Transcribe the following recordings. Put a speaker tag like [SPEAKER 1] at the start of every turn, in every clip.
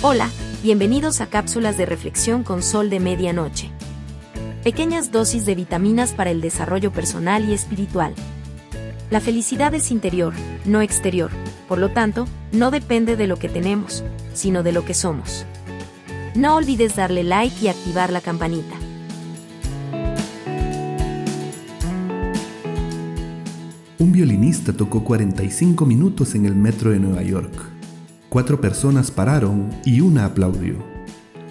[SPEAKER 1] Hola, bienvenidos a cápsulas de reflexión con sol de medianoche. Pequeñas dosis de vitaminas para el desarrollo personal y espiritual. La felicidad es interior, no exterior, por lo tanto, no depende de lo que tenemos, sino de lo que somos. No olvides darle like y activar la campanita.
[SPEAKER 2] Un violinista tocó 45 minutos en el metro de Nueva York. Cuatro personas pararon y una aplaudió.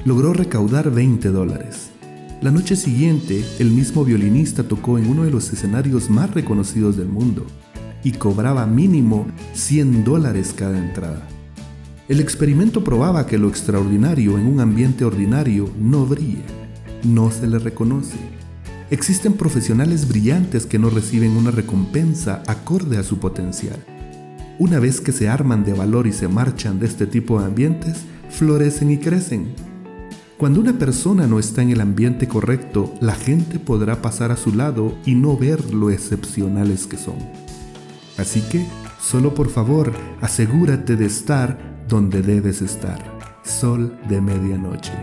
[SPEAKER 2] Logró recaudar 20 dólares. La noche siguiente, el mismo violinista tocó en uno de los escenarios más reconocidos del mundo y cobraba mínimo 100 dólares cada entrada. El experimento probaba que lo extraordinario en un ambiente ordinario no brilla, no se le reconoce Existen profesionales brillantes que no reciben una recompensa acorde a su potencial. Una vez que se arman de valor y se marchan de este tipo de ambientes, florecen y crecen. Cuando una persona no está en el ambiente correcto, la gente podrá pasar a su lado y no ver lo excepcionales que son. Así que, solo por favor, asegúrate de estar donde debes estar. Sol de medianoche.